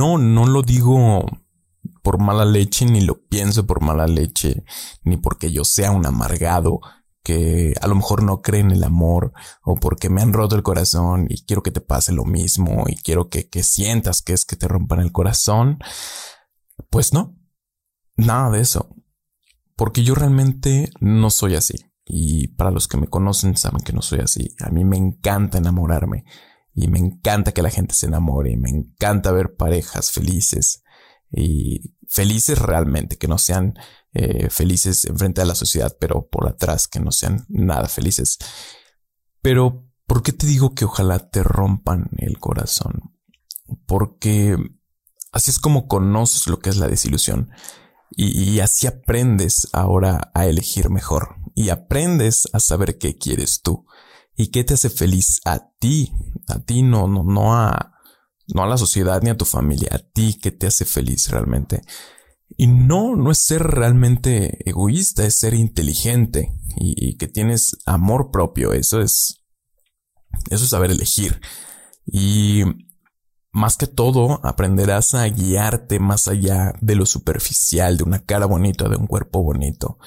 no, no lo digo por mala leche, ni lo pienso por mala leche, ni porque yo sea un amargado que a lo mejor no cree en el amor o porque me han roto el corazón y quiero que te pase lo mismo y quiero que, que sientas que es que te rompan el corazón. Pues no, nada de eso. Porque yo realmente no soy así. Y para los que me conocen saben que no soy así. A mí me encanta enamorarme y me encanta que la gente se enamore y me encanta ver parejas felices y felices realmente, que no sean eh, felices enfrente de la sociedad, pero por atrás, que no sean nada felices. Pero, ¿por qué te digo que ojalá te rompan el corazón? Porque así es como conoces lo que es la desilusión y, así aprendes ahora a elegir mejor y aprendes a saber qué quieres tú y qué te hace feliz a ti, a ti no, no, no a, no a la sociedad ni a tu familia, a ti qué te hace feliz realmente. Y no, no es ser realmente egoísta, es ser inteligente y, que tienes amor propio. Eso es, eso es saber elegir. Y más que todo, aprenderás a guiarte más allá de lo superficial, de una cara bonita, de un cuerpo bonito.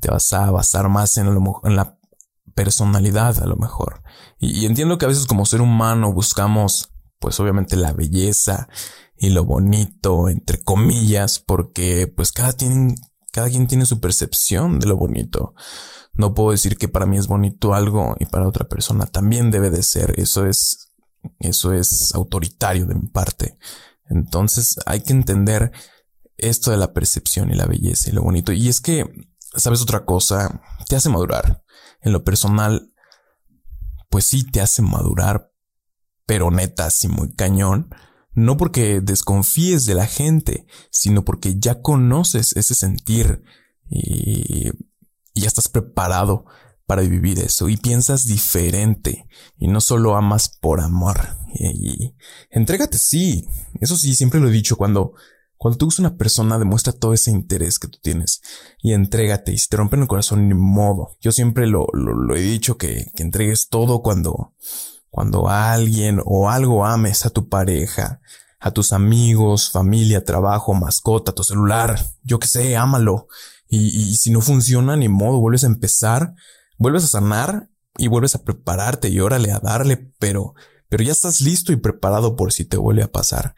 Te vas a basar más en, en la personalidad, a lo mejor. Y, entiendo que a veces como ser humano buscamos, pues obviamente la belleza y lo bonito, entre comillas, porque pues cada, cada quien tiene su percepción de lo bonito. No puedo decir que para mí es bonito algo y para otra persona también debe de ser. Eso es, eso es autoritario de mi parte. Entonces hay que entender esto de la percepción y la belleza y lo bonito. Y es que, ¿sabes otra cosa? Te hace madurar. En lo personal, pues sí te hace madurar, pero neta, así muy cañón no porque desconfíes de la gente, sino porque ya conoces ese sentir y, ya estás preparado para vivir eso y piensas diferente y no solo amas por amor y, entrégate sí eso sí siempre lo he dicho cuando cuando tú eres una persona demuestra todo ese interés que tú tienes y entrégate y si te rompen el corazón ni modo yo siempre lo, lo, he dicho que, que entregues todo cuando cuando alguien o algo ames a tu pareja, a tus amigos, familia, trabajo, mascota, tu celular, yo qué sé, ámalo. Y, si no funciona, ni modo, vuelves a empezar, vuelves a sanar y vuelves a prepararte y órale a darle, pero, pero ya estás listo y preparado por si te vuelve a pasar.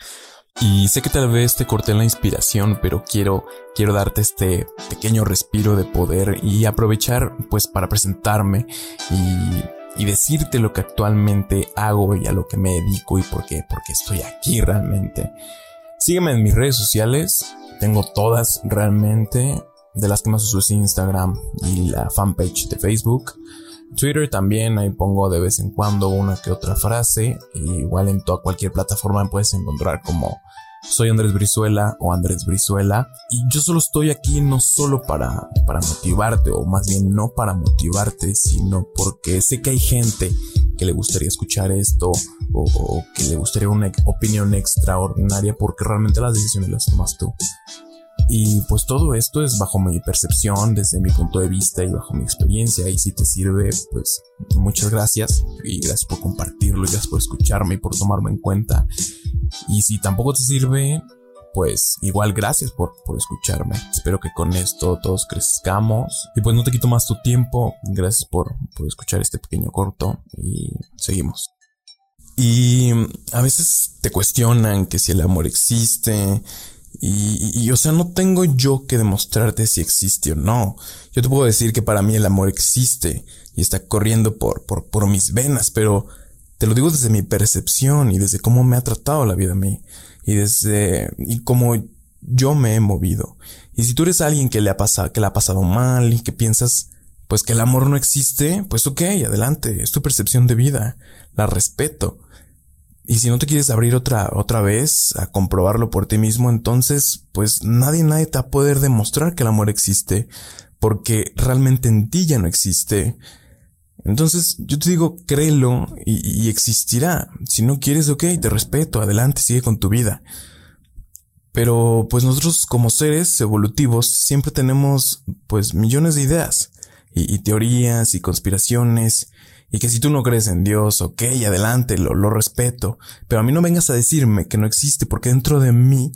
Y sé que tal vez te corté la inspiración, pero quiero, quiero darte este pequeño respiro de poder y aprovechar pues para presentarme y y decirte lo que actualmente hago y a lo que me dedico y por qué, porque estoy aquí realmente. Sígueme en mis redes sociales, tengo todas realmente, de las que más uso es Instagram y la fanpage de Facebook. Twitter también, ahí pongo de vez en cuando una que otra frase, igual en toda cualquier plataforma me puedes encontrar como soy Andrés Brizuela o Andrés Brizuela y yo solo estoy aquí no solo para, para motivarte o más bien no para motivarte, sino porque sé que hay gente que le gustaría escuchar esto o, que le gustaría una opinión extraordinaria porque realmente las decisiones las tomas tú. Y pues todo esto es bajo mi percepción, desde mi punto de vista y bajo mi experiencia. Y si te sirve, pues muchas gracias. Y gracias por compartirlo, y gracias por escucharme y por tomarme en cuenta. Y si tampoco te sirve, pues igual gracias por, por escucharme. Espero que con esto todos crezcamos. Y pues no te quito más tu tiempo. Gracias por, por escuchar este pequeño corto y seguimos. Y a veces te cuestionan que si el amor existe. Y, o sea, no tengo yo que demostrarte si existe o no. Yo te puedo decir que para mí el amor existe y está corriendo por, por, por mis venas, pero te lo digo desde mi percepción y desde cómo me ha tratado la vida a mí y desde y cómo yo me he movido. Y si tú eres alguien que le ha pasado, que le ha pasado mal y que piensas pues que el amor no existe, pues ok, adelante, es tu percepción de vida, la respeto. Y si no te quieres abrir otra, otra vez a comprobarlo por ti mismo, entonces, pues nadie, nadie te va a poder demostrar que el amor existe, porque realmente en ti ya no existe. Entonces, yo te digo, créelo y, existirá. Si no quieres, ok, te respeto, adelante, sigue con tu vida. Pero, pues nosotros como seres evolutivos siempre tenemos, pues, millones de ideas y, teorías y conspiraciones Y que si tú no crees en Dios, ok, adelante, lo, lo respeto. Pero a mí no vengas a decirme que no existe, porque dentro de mí,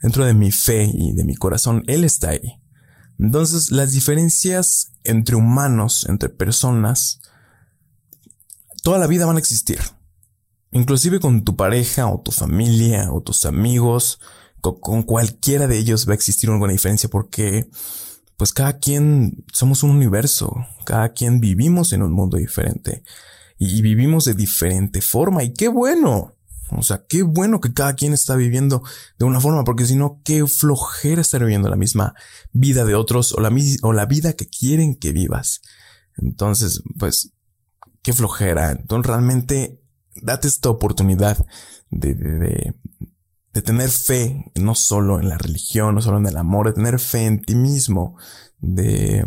dentro de mi fe y de mi corazón, Él está ahí. Entonces, las diferencias entre humanos, entre personas, toda la vida van a existir. Inclusive con tu pareja o tu familia o tus amigos, con, cualquiera de ellos va a existir alguna diferencia porque pues cada quien somos un universo, cada quien vivimos en un mundo diferente y, vivimos de diferente forma y qué bueno. O sea, qué bueno que cada quien está viviendo de una forma, porque si no, qué flojera estar viviendo la misma vida de otros o la, o la vida que quieren que vivas. Entonces, pues, qué flojera. Entonces, realmente, date esta oportunidad de, de, de tener fe, no solo en la religión, no solo en el amor, de tener fe en ti mismo, de,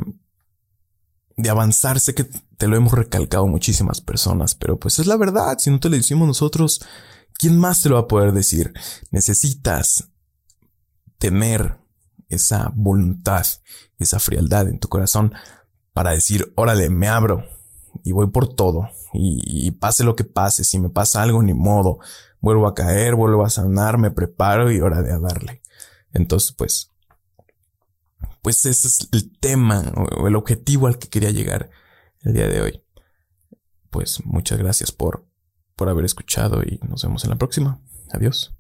de avanzar. Sé que te lo hemos recalcado muchísimas personas, pero pues es la verdad. Si no te lo decimos nosotros, ¿quién más te lo va a poder decir? Necesitas tener esa voluntad, esa frialdad en tu corazón para decir, órale, me abro y voy por todo. Y, y, pase lo que pase, si me pasa algo, ni modo vuelvo a caer, vuelvo a sanar, me preparo y hora de darle. Entonces, pues, pues ese es el tema o el objetivo al que quería llegar el día de hoy. Pues muchas gracias por, por haber escuchado y nos vemos en la próxima. Adiós.